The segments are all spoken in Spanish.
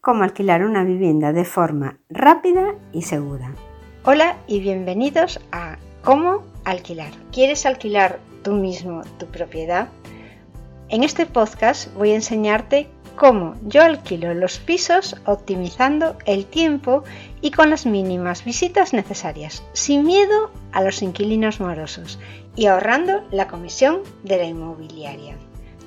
cómo alquilar una vivienda de forma rápida y segura. Hola y bienvenidos a Cómo alquilar. ¿Quieres alquilar tú mismo tu propiedad? En este podcast voy a enseñarte cómo yo alquilo los pisos optimizando el tiempo y con las mínimas visitas necesarias, sin miedo a los inquilinos morosos y ahorrando la comisión de la inmobiliaria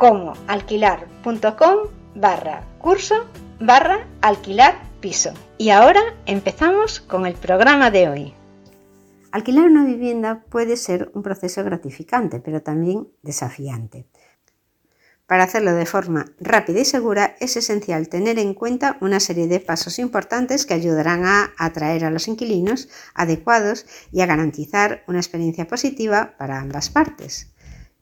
comoalquilar.com barra curso barra alquilar piso. Y ahora empezamos con el programa de hoy. Alquilar una vivienda puede ser un proceso gratificante, pero también desafiante. Para hacerlo de forma rápida y segura es esencial tener en cuenta una serie de pasos importantes que ayudarán a atraer a los inquilinos adecuados y a garantizar una experiencia positiva para ambas partes.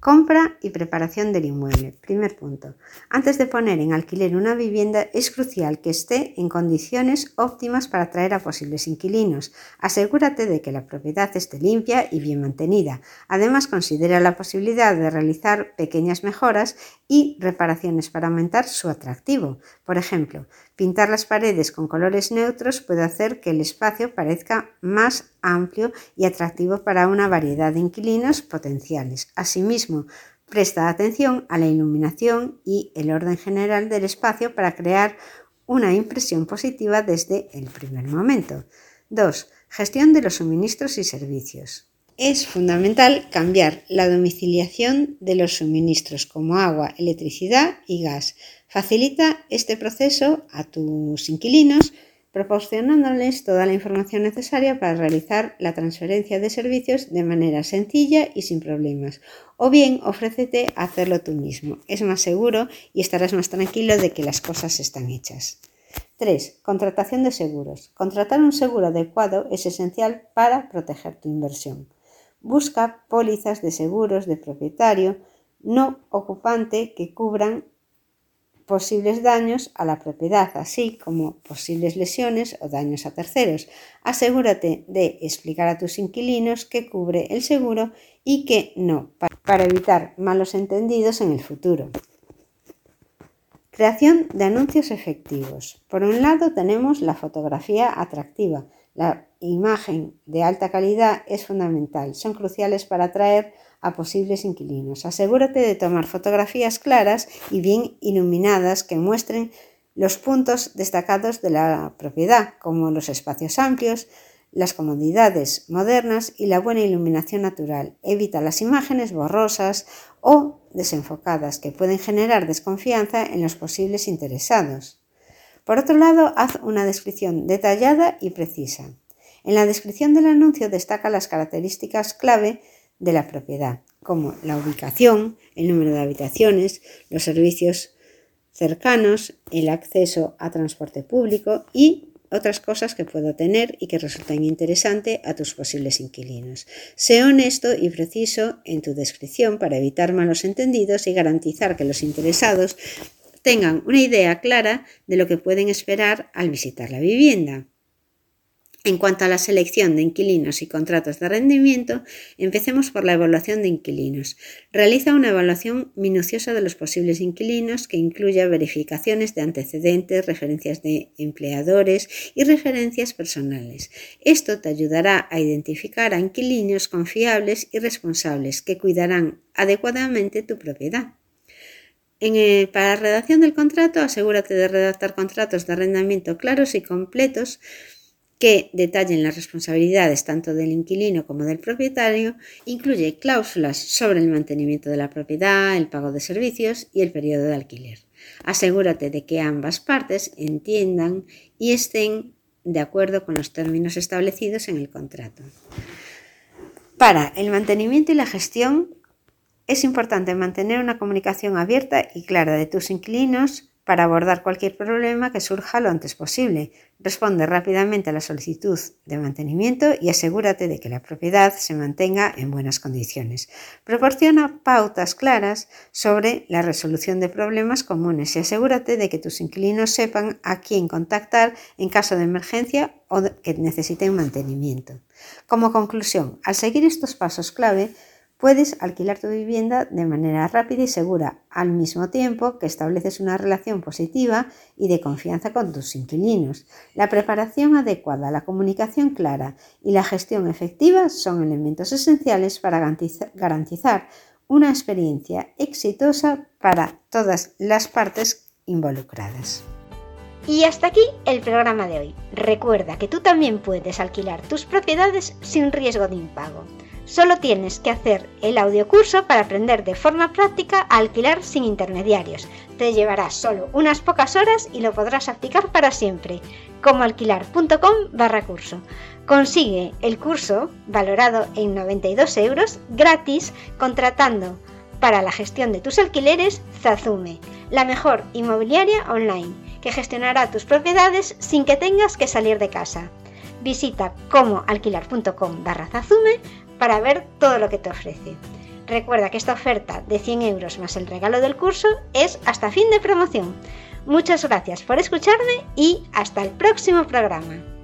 Compra y preparación del inmueble. Primer punto. Antes de poner en alquiler una vivienda es crucial que esté en condiciones óptimas para atraer a posibles inquilinos. Asegúrate de que la propiedad esté limpia y bien mantenida. Además, considera la posibilidad de realizar pequeñas mejoras y reparaciones para aumentar su atractivo. Por ejemplo, Pintar las paredes con colores neutros puede hacer que el espacio parezca más amplio y atractivo para una variedad de inquilinos potenciales. Asimismo, presta atención a la iluminación y el orden general del espacio para crear una impresión positiva desde el primer momento. 2. Gestión de los suministros y servicios. Es fundamental cambiar la domiciliación de los suministros como agua, electricidad y gas Facilita este proceso a tus inquilinos proporcionándoles toda la información necesaria para realizar la transferencia de servicios de manera sencilla y sin problemas. O bien ofrécete a hacerlo tú mismo. Es más seguro y estarás más tranquilo de que las cosas están hechas. 3. Contratación de seguros. Contratar un seguro adecuado es esencial para proteger tu inversión. Busca pólizas de seguros de propietario no ocupante que cubran posibles daños a la propiedad, así como posibles lesiones o daños a terceros. Asegúrate de explicar a tus inquilinos qué cubre el seguro y qué no, para evitar malos entendidos en el futuro. Creación de anuncios efectivos. Por un lado tenemos la fotografía atractiva. La imagen de alta calidad es fundamental. Son cruciales para atraer a posibles inquilinos. Asegúrate de tomar fotografías claras y bien iluminadas que muestren los puntos destacados de la propiedad, como los espacios amplios, las comodidades modernas y la buena iluminación natural. Evita las imágenes borrosas o desenfocadas que pueden generar desconfianza en los posibles interesados. Por otro lado, haz una descripción detallada y precisa. En la descripción del anuncio destaca las características clave de la propiedad, como la ubicación, el número de habitaciones, los servicios cercanos, el acceso a transporte público y otras cosas que puedo tener y que resulten interesantes a tus posibles inquilinos. Sé honesto y preciso en tu descripción para evitar malos entendidos y garantizar que los interesados tengan una idea clara de lo que pueden esperar al visitar la vivienda. En cuanto a la selección de inquilinos y contratos de rendimiento, empecemos por la evaluación de inquilinos. Realiza una evaluación minuciosa de los posibles inquilinos que incluya verificaciones de antecedentes, referencias de empleadores y referencias personales. Esto te ayudará a identificar a inquilinos confiables y responsables que cuidarán adecuadamente tu propiedad. para la redacción del contrato, asegúrate de redactar contratos de arrendamiento claros y completos que detallen las responsabilidades tanto del inquilino como del propietario, incluye cláusulas sobre el mantenimiento de la propiedad, el pago de servicios y el periodo de alquiler. Asegúrate de que ambas partes entiendan y estén de acuerdo con los términos establecidos en el contrato. Para el mantenimiento y la gestión es importante mantener una comunicación abierta y clara de tus inquilinos para abordar cualquier problema que surja lo antes posible. Responde rápidamente a la solicitud de mantenimiento y asegúrate de que la propiedad se mantenga en buenas condiciones. Proporciona pautas claras sobre la resolución de problemas comunes y asegúrate de que tus inquilinos sepan a quién contactar en caso de emergencia o que necesiten mantenimiento. Como conclusión, al seguir estos pasos clave, Puedes alquilar tu vivienda de manera rápida y segura, al mismo tiempo que estableces una relación positiva y de confianza con tus inquilinos. La preparación adecuada, la comunicación clara y la gestión efectiva son elementos esenciales para garantizar una experiencia exitosa para todas las partes involucradas. Y hasta aquí el programa de hoy. Recuerda que tú también puedes alquilar tus propiedades sin riesgo de impago. Solo tienes que hacer el audiocurso para aprender de forma práctica a alquilar sin intermediarios. Te llevará solo unas pocas horas y lo podrás aplicar para siempre. Como alquilar.com barra curso. Consigue el curso, valorado en 92 euros, gratis, contratando para la gestión de tus alquileres Zazume, la mejor inmobiliaria online, que gestionará tus propiedades sin que tengas que salir de casa. Visita comoalquilar.com barra Zazume para ver todo lo que te ofrece. Recuerda que esta oferta de 100 euros más el regalo del curso es hasta fin de promoción. Muchas gracias por escucharme y hasta el próximo programa.